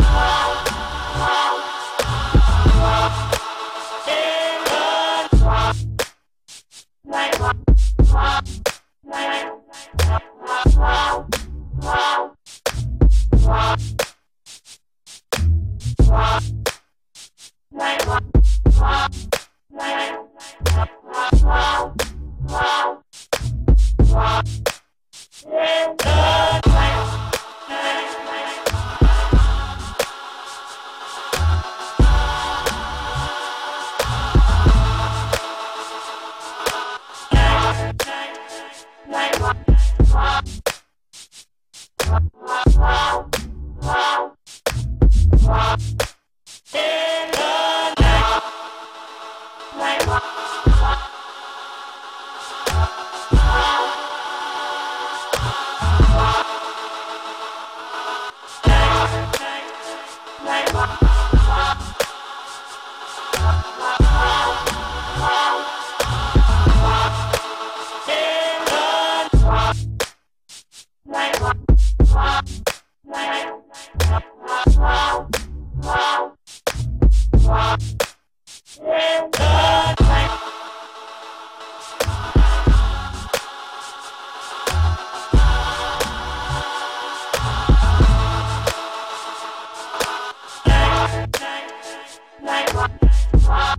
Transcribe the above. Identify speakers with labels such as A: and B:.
A: Yeah. Bye. Ah!